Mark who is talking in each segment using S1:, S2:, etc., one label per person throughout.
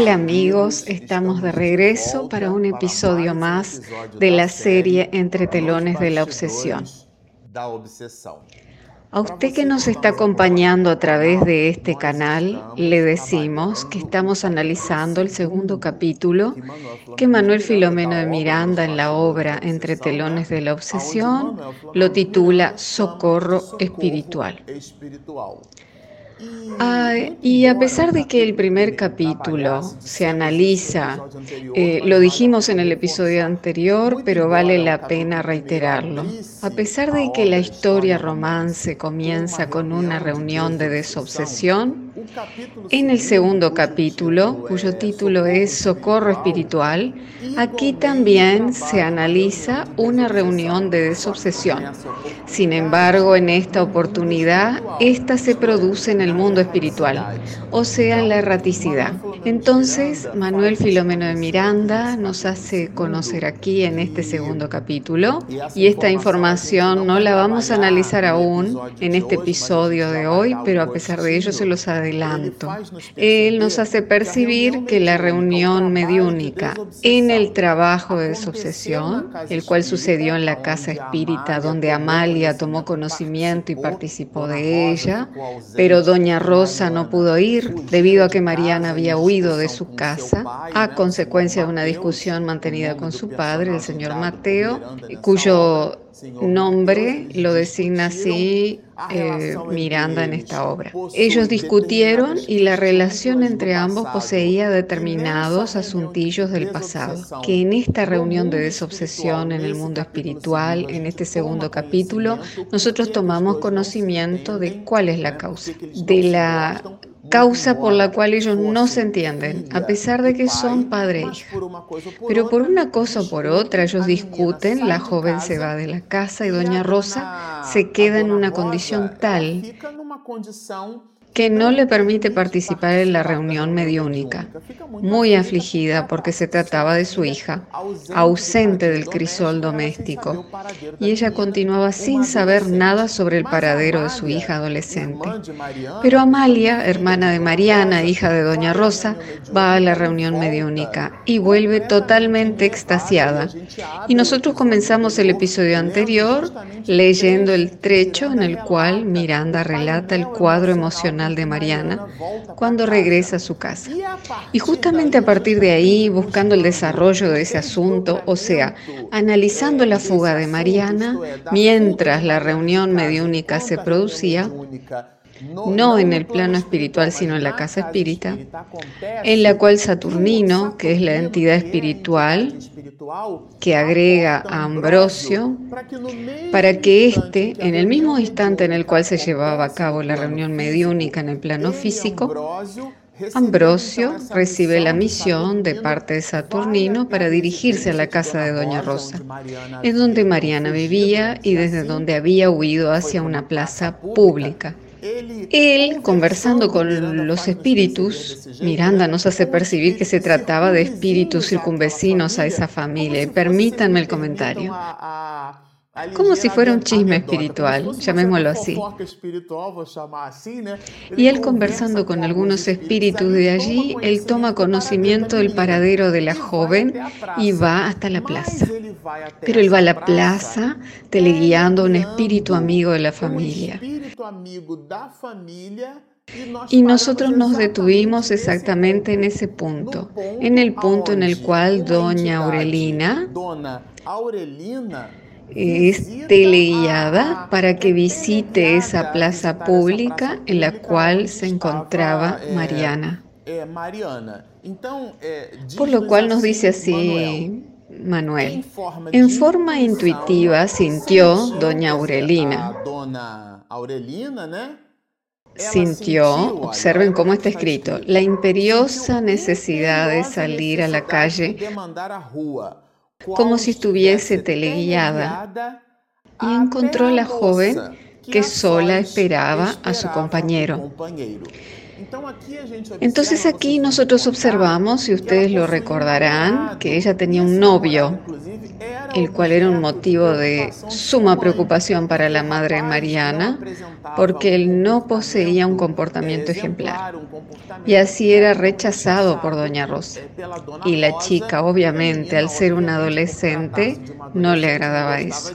S1: Hola amigos, estamos de regreso para un episodio más de la serie Entre telones de la obsesión. A usted que nos está acompañando a través de este canal, le decimos que estamos analizando el segundo capítulo que Manuel Filomeno de Miranda en la obra Entre telones de la obsesión lo titula Socorro Espiritual. Ah, y a pesar de que el primer capítulo se analiza, eh, lo dijimos en el episodio anterior, pero vale la pena reiterarlo, a pesar de que la historia romance comienza con una reunión de desobsesión, en el segundo capítulo, cuyo título es Socorro Espiritual, aquí también se analiza una reunión de desobsesión. Sin embargo, en esta oportunidad, esta se produce en el mundo espiritual, o sea, la erraticidad. Entonces, Manuel Filomeno de Miranda nos hace conocer aquí en este segundo capítulo, y esta información no la vamos a analizar aún en este episodio de hoy, pero a pesar de ello se los adelanto. Él nos hace percibir que la reunión mediúnica en el trabajo de su obsesión, el cual sucedió en la casa espírita donde Amalia tomó conocimiento y participó de ella, pero doña Rosa no pudo ir debido a que Mariana había huido de su casa a consecuencia de una discusión mantenida con su padre, el señor Mateo, cuyo nombre lo designa así eh, Miranda en esta obra. Ellos discutieron y la relación entre ambos poseía determinados asuntillos del pasado, que en esta reunión de desobsesión en el mundo espiritual, en este segundo capítulo, nosotros tomamos conocimiento de cuál es la causa, de la causa por la cual ellos no se entienden, a pesar de que son padre e hija. Pero por una cosa o por otra ellos discuten, la joven se va de la casa y doña Rosa se queda en una condición tal que no le permite participar en la reunión mediúnica, muy afligida porque se trataba de su hija, ausente del crisol doméstico, y ella continuaba sin saber nada sobre el paradero de su hija adolescente. Pero Amalia, hermana de Mariana, hija de Doña Rosa, va a la reunión mediúnica y vuelve totalmente extasiada. Y nosotros comenzamos el episodio anterior leyendo el trecho en el cual Miranda relata el cuadro emocional de Mariana cuando regresa a su casa. Y justamente a partir de ahí, buscando el desarrollo de ese asunto, o sea, analizando la fuga de Mariana, mientras la reunión mediúnica se producía, no en el plano espiritual, sino en la casa espírita, en la cual Saturnino, que es la entidad espiritual que agrega a Ambrosio, para que éste, en el mismo instante en el cual se llevaba a cabo la reunión mediúnica en el plano físico, Ambrosio recibe la misión de parte de Saturnino para dirigirse a la casa de Doña Rosa, en donde Mariana vivía y desde donde había huido hacia una plaza pública. Él, conversando con los espíritus, Miranda nos hace percibir que se trataba de espíritus circunvecinos a esa familia. Permítanme el comentario. Como si fuera un chisme espiritual, llamémoslo así. Y él conversando con algunos espíritus de allí, él toma conocimiento del paradero de la joven y va hasta la plaza. Pero él va a la plaza teleguiando a un espíritu amigo de la familia. Y nosotros nos detuvimos exactamente en ese punto, en el punto en el cual doña Aurelina es teleguiada para que visite esa plaza pública en la cual se encontraba Mariana. Por lo cual nos dice así Manuel, en forma intuitiva sintió doña Aurelina. Sintió, observen cómo está escrito, la imperiosa necesidad de salir a la calle como si estuviese teleguiada, y encontró a la joven que sola esperaba a su compañero. Entonces aquí nosotros observamos, y ustedes lo recordarán, que ella tenía un novio. El cual era un motivo de suma preocupación para la madre Mariana, porque él no poseía un comportamiento ejemplar. Y así era rechazado por Doña Rosa. Y la chica, obviamente, al ser una adolescente, no le agradaba eso.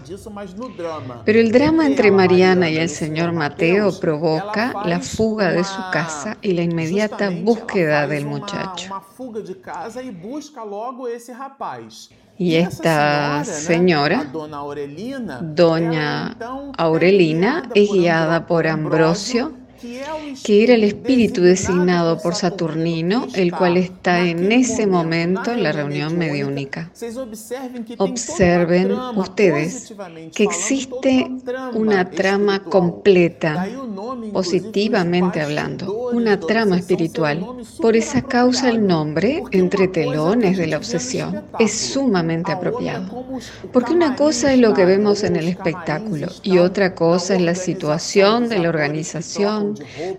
S1: Pero el drama entre Mariana y el señor Mateo provoca la fuga de su casa y la inmediata búsqueda del muchacho. Y esta señora, doña Aurelina, es guiada por Ambrosio, que era el espíritu designado por Saturnino, el cual está en ese momento en la reunión mediúnica. Observen ustedes que existe una trama completa, positivamente hablando, una trama espiritual. Por esa causa el nombre, entre telones de la obsesión, es sumamente apropiado. Porque una cosa es lo que vemos en el espectáculo y otra cosa es la situación de la organización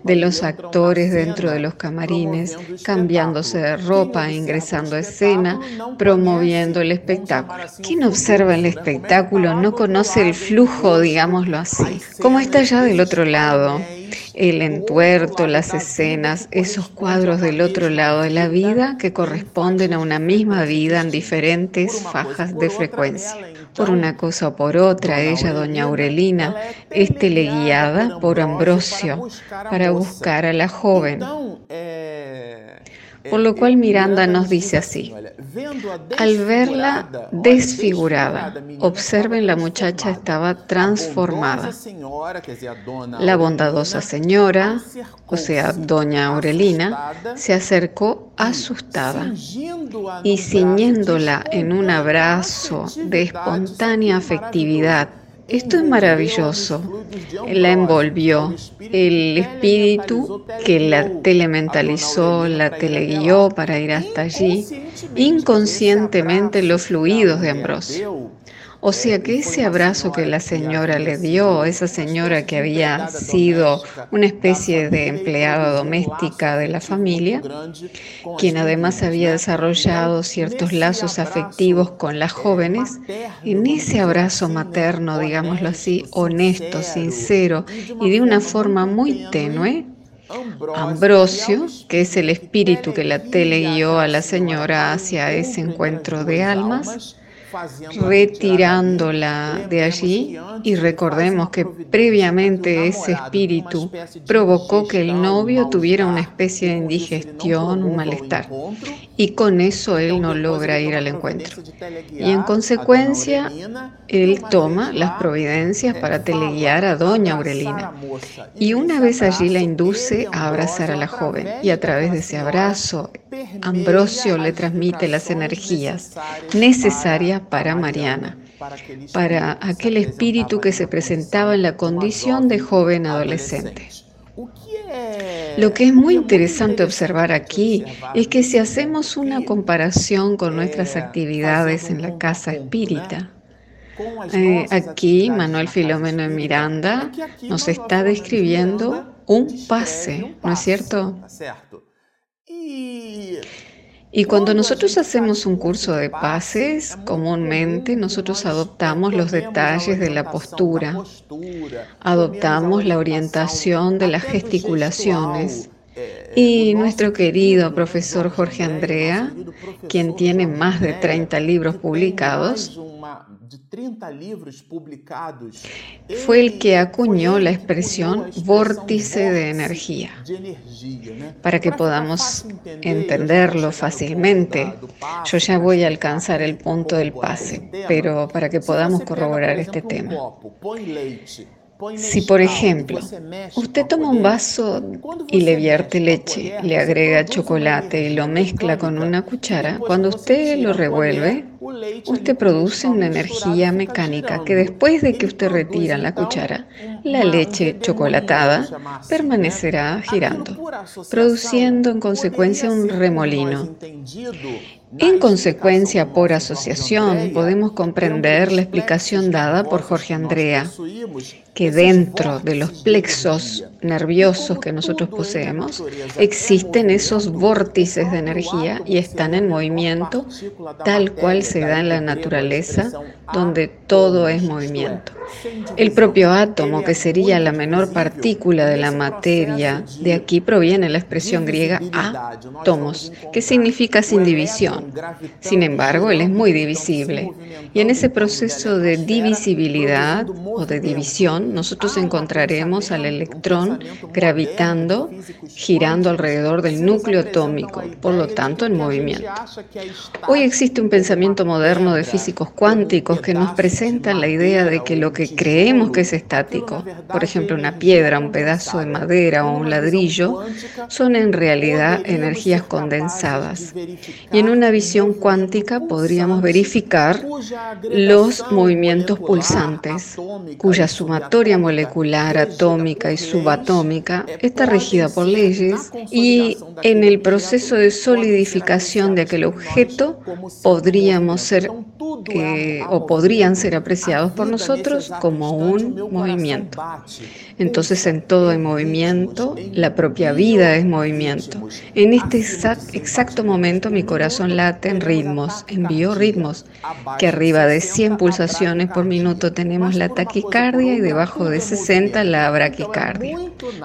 S1: de los actores dentro de los camarines, cambiándose de ropa, ingresando a escena, promoviendo el espectáculo. Quien observa el espectáculo no conoce el flujo, digámoslo así. ¿Cómo está ya del otro lado? El entuerto, las escenas, esos cuadros del otro lado de la vida que corresponden a una misma vida en diferentes fajas de frecuencia. Por una cosa o por otra, ella, doña Aurelina, es teleguiada por Ambrosio para buscar a la joven. Por lo cual Miranda nos dice así, al verla desfigurada, observen la muchacha estaba transformada. La bondadosa señora, o sea, doña Aurelina, se acercó asustada y ciñéndola en un abrazo de espontánea afectividad esto es maravilloso. La envolvió. El espíritu que la telementalizó, la teleguió para ir hasta allí, inconscientemente los fluidos de Ambrosio. O sea que ese abrazo que la señora le dio, esa señora que había sido una especie de empleada doméstica de la familia, quien además había desarrollado ciertos lazos afectivos con las jóvenes, en ese abrazo materno, digámoslo así, honesto, sincero y de una forma muy tenue, Ambrosio, que es el espíritu que la tele guió a la señora hacia ese encuentro de almas, retirándola de allí. y recordemos que previamente ese espíritu provocó que el novio tuviera una especie de indigestión, un malestar y con eso él no logra ir al encuentro. Y en consecuencia, él toma las providencias para teleguiar a doña Aurelina. Y una vez allí la induce a abrazar a la joven. Y a través de ese abrazo, Ambrosio le transmite las energías necesarias para Mariana para aquel espíritu que se presentaba en la condición de joven adolescente. Lo que es muy interesante observar aquí es que si hacemos una comparación con nuestras actividades en la casa espírita, eh, aquí Manuel Filomeno de Miranda nos está describiendo un pase, ¿no es cierto? Y cuando nosotros hacemos un curso de pases, comúnmente nosotros adoptamos los detalles de la postura, adoptamos la orientación de las gesticulaciones. Y nuestro querido profesor Jorge Andrea, quien tiene más de 30 libros publicados, fue el que acuñó la expresión vórtice de energía. Para que podamos entenderlo fácilmente, yo ya voy a alcanzar el punto del pase, pero para que podamos corroborar este tema. Si, por ejemplo, usted toma un vaso y le vierte leche, le agrega chocolate y lo mezcla con una cuchara, cuando usted lo revuelve, usted produce una energía mecánica que después de que usted retira la cuchara, la leche chocolatada permanecerá girando, produciendo en consecuencia un remolino. En consecuencia, por asociación, podemos comprender la explicación dada por Jorge Andrea, que dentro de los plexos nerviosos que nosotros poseemos existen esos vórtices de energía y están en movimiento tal cual se da en la naturaleza, donde todo es movimiento. El propio átomo, que sería la menor partícula de la materia, de aquí proviene la expresión griega átomos, que significa sin división. Sin embargo, él es muy divisible. Y en ese proceso de divisibilidad o de división, nosotros encontraremos al electrón gravitando, girando alrededor del núcleo atómico, por lo tanto en movimiento. Hoy existe un pensamiento moderno de físicos cuánticos que nos presentan la idea de que lo que creemos que es estático, por ejemplo una piedra, un pedazo de madera o un ladrillo, son en realidad energías condensadas. Y en una visión cuántica podríamos verificar los movimientos pulsantes, cuya sumatoria molecular, atómica y subatómica está regida por leyes y en el proceso de solidificación de aquel objeto podríamos ser eh, o podrían ser apreciados por nosotros como un movimiento. Entonces en todo hay movimiento, la propia vida es movimiento. En este exacto momento mi corazón late en ritmos, en biorritmos, que arriba de 100 pulsaciones por minuto tenemos la taquicardia y debajo de 60 la braquicardia.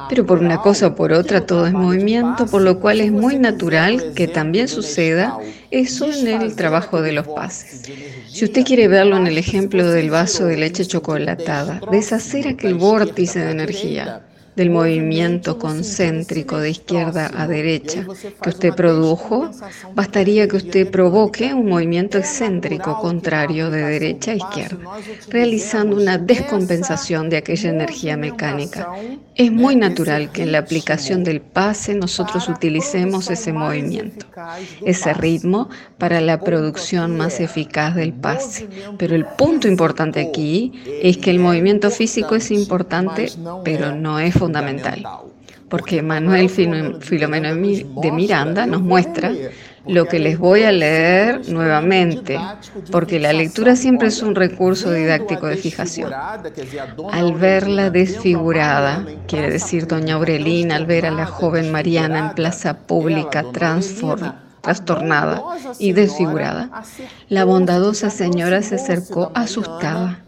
S1: Pero por una cosa o por otra todo es movimiento, por lo cual es muy natural que también suceda eso en el trabajo de los pases. Si usted quiere verlo en el ejemplo del vaso de leche chocolatada, deshacer aquel vórtice de energía del movimiento concéntrico de izquierda a derecha que usted produjo, bastaría que usted provoque un movimiento excéntrico contrario de derecha a izquierda, realizando una descompensación de aquella energía mecánica. Es muy natural que en la aplicación del pase nosotros utilicemos ese movimiento, ese ritmo para la producción más eficaz del pase. Pero el punto importante aquí es que el movimiento físico es importante, pero no es fundamental, porque Manuel Filomeno de Miranda nos muestra lo que les voy a leer nuevamente, porque la lectura siempre es un recurso didáctico de fijación. Al verla desfigurada, quiere decir doña Aurelina, al ver a la joven Mariana en plaza pública trastornada y desfigurada, la bondadosa señora se acercó asustada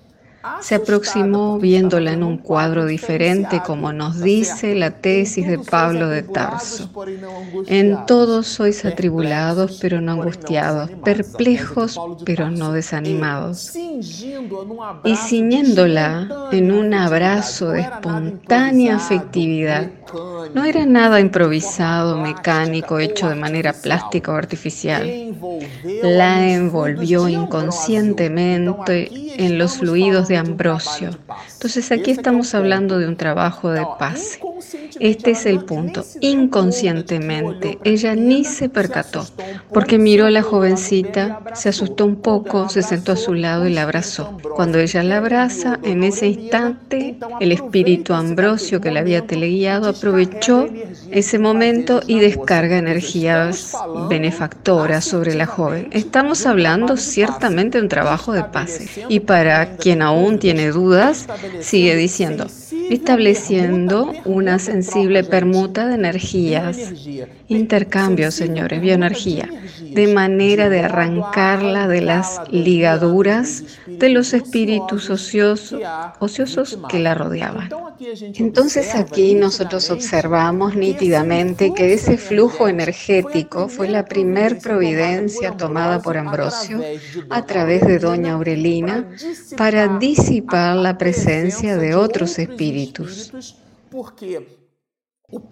S1: se aproximó viéndola en un cuadro diferente, como nos dice la tesis de Pablo de Tarso. En todos sois atribulados, pero no angustiados, perplejos, pero no desanimados. Y ciñéndola en un abrazo de espontánea afectividad, no era nada improvisado, mecánico, hecho de manera plástica o artificial. La envolvió inconscientemente en los fluidos de Ambrosio. Entonces aquí estamos hablando de un trabajo de paz. Este es el punto. Inconscientemente, ella ni se percató, porque miró a la jovencita, se asustó un poco, se sentó a su lado y la abrazó. Cuando ella la abraza, en ese instante, el espíritu Ambrosio que la había teleguiado aprovechó ese momento y descarga energías benefactoras sobre la joven. Estamos hablando ciertamente de un trabajo de paz. Y para quien aún tiene dudas, sigue diciendo, estableciendo una sensible permuta de energías, intercambio, señores, bioenergía, de manera de arrancarla de las ligaduras de los espíritus ociosos, que la rodeaban. Entonces aquí nosotros observamos nítidamente que ese flujo energético fue la primer providencia tomada por Ambrosio a través de Doña Aurelina para disipar la presencia de otros espíritus.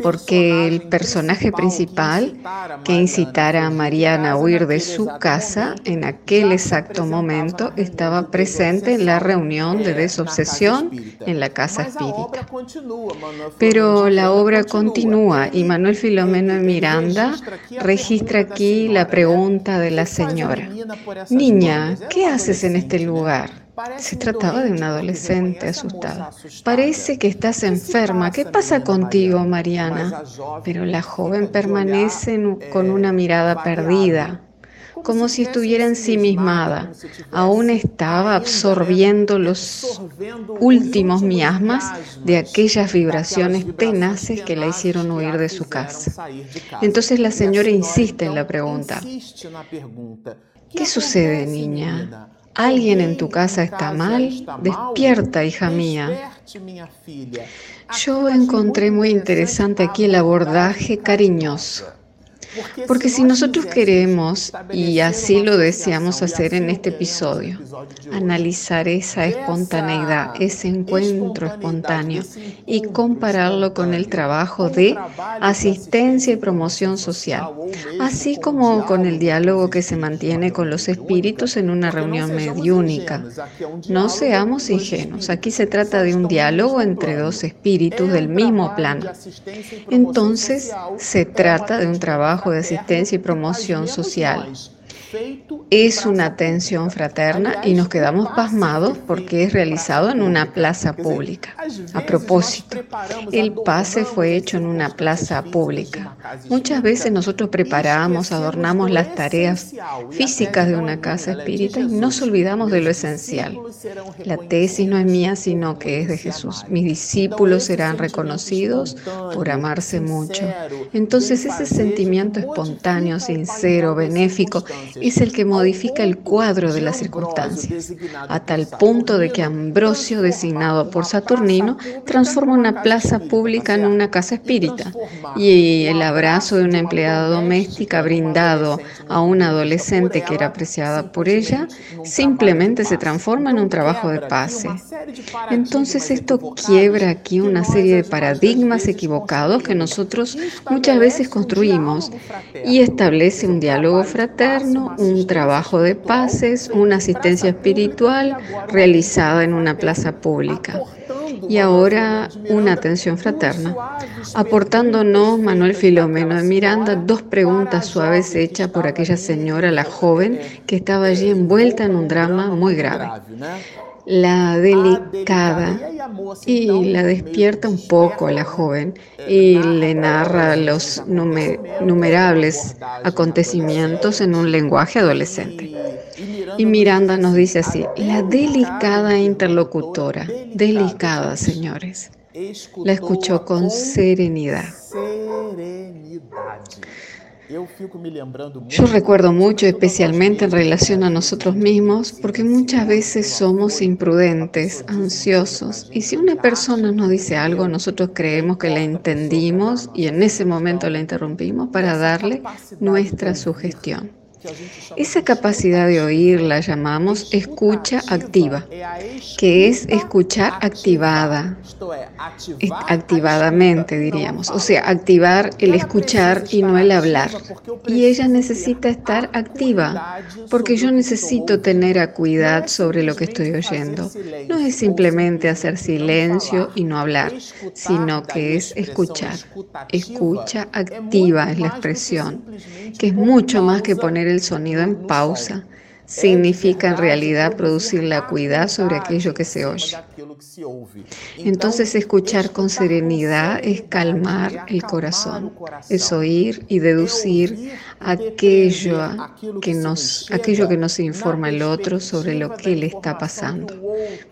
S1: Porque el personaje principal que incitara a Mariana a huir de su casa en aquel exacto momento estaba presente en la reunión de desobsesión en la casa espírita. Pero la obra continúa y Manuel Filomeno de Miranda registra aquí la pregunta de la señora. Niña, ¿qué haces en este lugar? Se trataba de una adolescente asustada. Parece que estás enferma. ¿Qué pasa contigo, Mariana? Pero la joven permanece con una mirada perdida, como si estuviera ensimismada. Aún estaba absorbiendo los últimos miasmas de aquellas vibraciones tenaces que la hicieron huir de su casa. Entonces la señora insiste en la pregunta. ¿Qué sucede, niña? ¿Alguien en tu casa está mal? Despierta, hija mía. Yo encontré muy interesante aquí el abordaje cariñoso. Porque si nosotros queremos, y así lo deseamos hacer en este episodio, analizar esa espontaneidad, ese encuentro espontáneo y compararlo con el trabajo de asistencia y promoción social, así como con el diálogo que se mantiene con los espíritus en una reunión mediúnica. No seamos ingenuos, aquí se trata de un diálogo entre dos espíritus del mismo plano. Entonces, se trata de un trabajo de asistencia y promoción social es una atención fraterna y nos quedamos pasmados porque es realizado en una plaza pública. A propósito, el pase fue hecho en una plaza pública. Muchas veces nosotros preparamos, adornamos las tareas físicas de una casa espírita y nos olvidamos de lo esencial. La tesis no es mía, sino que es de Jesús. Mis discípulos serán reconocidos por amarse mucho. Entonces ese sentimiento espontáneo, sincero, benéfico, es el que modifica el cuadro de las circunstancias, a tal punto de que Ambrosio, designado por Saturnino, transforma una plaza pública en una casa espírita y el abrazo de una empleada doméstica brindado a una adolescente que era apreciada por ella simplemente se transforma en un trabajo de pase. Entonces esto quiebra aquí una serie de paradigmas equivocados que nosotros muchas veces construimos y establece un diálogo fraterno, un trabajo de paces, una asistencia espiritual realizada en una plaza pública. Y ahora una atención fraterna, aportándonos Manuel Filomeno de Miranda dos preguntas suaves hechas por aquella señora, la joven, que estaba allí envuelta en un drama muy grave la delicada. y la despierta un poco a la joven y le narra los numerables acontecimientos en un lenguaje adolescente. Y Miranda nos dice así, la delicada interlocutora, delicada, señores, la escuchó con serenidad. Yo recuerdo mucho, especialmente en relación a nosotros mismos, porque muchas veces somos imprudentes, ansiosos, y si una persona nos dice algo, nosotros creemos que la entendimos y en ese momento la interrumpimos para darle nuestra sugestión. Esa capacidad de oír la llamamos escucha activa, que es escuchar activada, activadamente diríamos, o sea, activar el escuchar y no el hablar. Y ella necesita estar activa, porque yo necesito tener acuidad sobre lo que estoy oyendo. No es simplemente hacer silencio y no hablar, sino que es escuchar. Escucha activa es la expresión, que es mucho más que poner el sonido en pausa significa en realidad producir la cuidad sobre aquello que se oye. Entonces escuchar con serenidad es calmar el corazón, es oír y deducir aquello que nos, aquello que nos informa el otro sobre lo que le está pasando,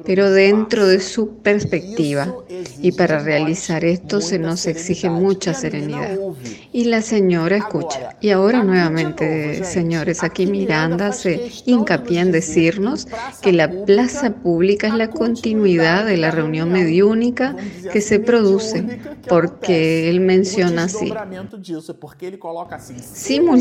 S1: pero dentro de su perspectiva. Y para realizar esto se nos exige mucha serenidad. Y la señora escucha. Y ahora nuevamente, señores, aquí Miranda se hincapié en decirnos que la plaza pública es la continuidad de la reunión mediúnica que se produce, porque él menciona así. Simultáneamente.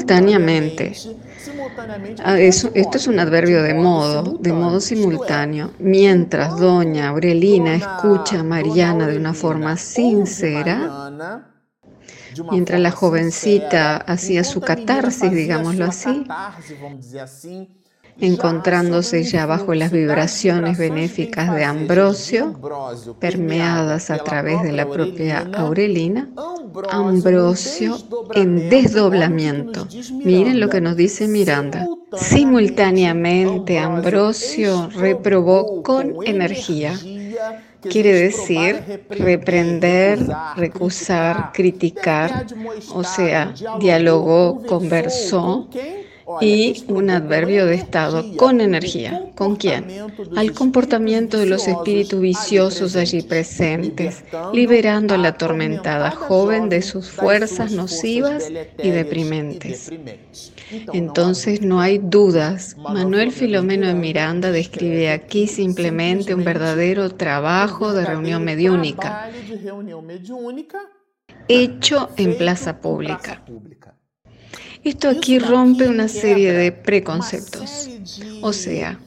S1: Ah, esto es un adverbio de modo, de modo simultáneo. Mientras doña Aurelina escucha a Mariana de una forma sincera, mientras la jovencita hacía su catarsis, digámoslo así, encontrándose ya bajo las vibraciones benéficas de Ambrosio, permeadas a través de la propia Aurelina, Ambrosio en desdoblamiento. Miren lo que nos dice Miranda. Simultáneamente, Ambrosio reprobó con energía. Quiere decir reprender, recusar, criticar, o sea, dialogó, conversó y un adverbio de estado con energía. ¿Con quién? Al comportamiento de los espíritus viciosos allí presentes, liberando a la atormentada joven de sus fuerzas nocivas y deprimentes. Entonces no hay dudas. Manuel Filomeno de Miranda describe aquí simplemente un verdadero trabajo de reunión mediúnica hecho en plaza pública. Esto aquí rompe una serie de preconceptos, o sea,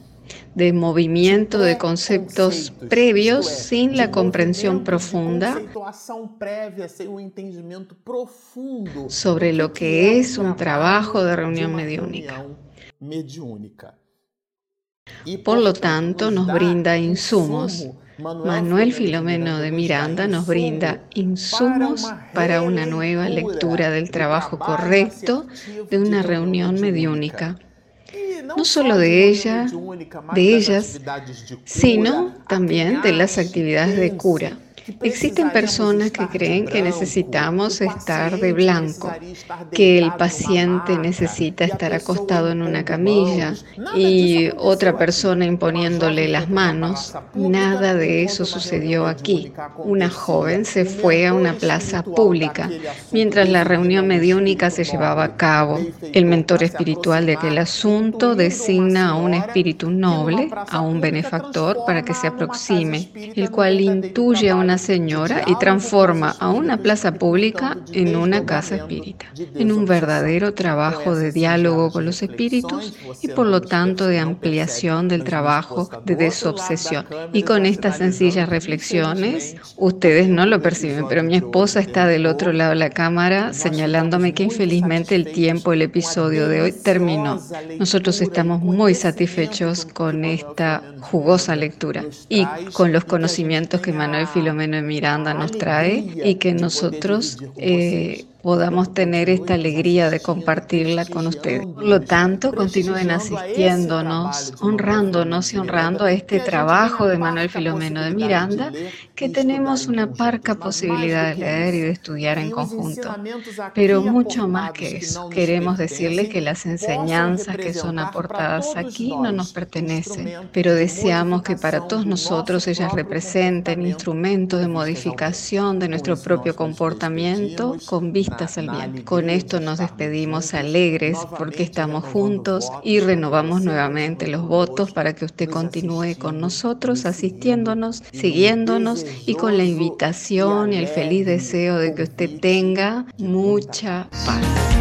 S1: de movimiento de conceptos previos sin la comprensión profunda sobre lo que es un trabajo de reunión mediúnica. Por lo tanto, nos brinda insumos Manuel Filomeno de Miranda nos brinda insumos para una nueva lectura del trabajo correcto de una reunión mediúnica. No solo de ella, de ellas, sino también de las actividades de cura. Existen personas que creen que necesitamos estar de blanco, que el paciente necesita estar acostado en una camilla y otra persona imponiéndole las manos. Nada de eso sucedió aquí. Una joven se fue a una plaza pública mientras la reunión mediúnica se llevaba a cabo. El mentor espiritual de aquel asunto designa a un espíritu noble, a un benefactor, para que se aproxime, el cual intuye a una señora y transforma a una plaza pública en una casa espírita, en un verdadero trabajo de diálogo con los espíritus y por lo tanto de ampliación del trabajo de desobsesión. Y con estas sencillas reflexiones, ustedes no lo perciben, pero mi esposa está del otro lado de la cámara señalándome que infelizmente el tiempo, el episodio de hoy terminó. Nosotros estamos muy satisfechos con esta jugosa lectura y con los conocimientos que Manuel Filomeno Miranda nos trae y que nosotros eh, podamos tener esta alegría de compartirla con ustedes. Por lo tanto, continúen asistiéndonos, honrándonos y honrando a este trabajo de Manuel Filomeno de Miranda, que tenemos una parca posibilidad de leer y de estudiar en conjunto. Pero mucho más que eso, queremos decirles que las enseñanzas que son aportadas aquí no nos pertenecen, pero deseamos que para todos nosotros ellas representen instrumentos de modificación de nuestro propio comportamiento con vista con esto nos despedimos alegres porque estamos juntos y renovamos nuevamente los votos para que usted continúe con nosotros, asistiéndonos, siguiéndonos y con la invitación y el feliz deseo de que usted tenga mucha paz.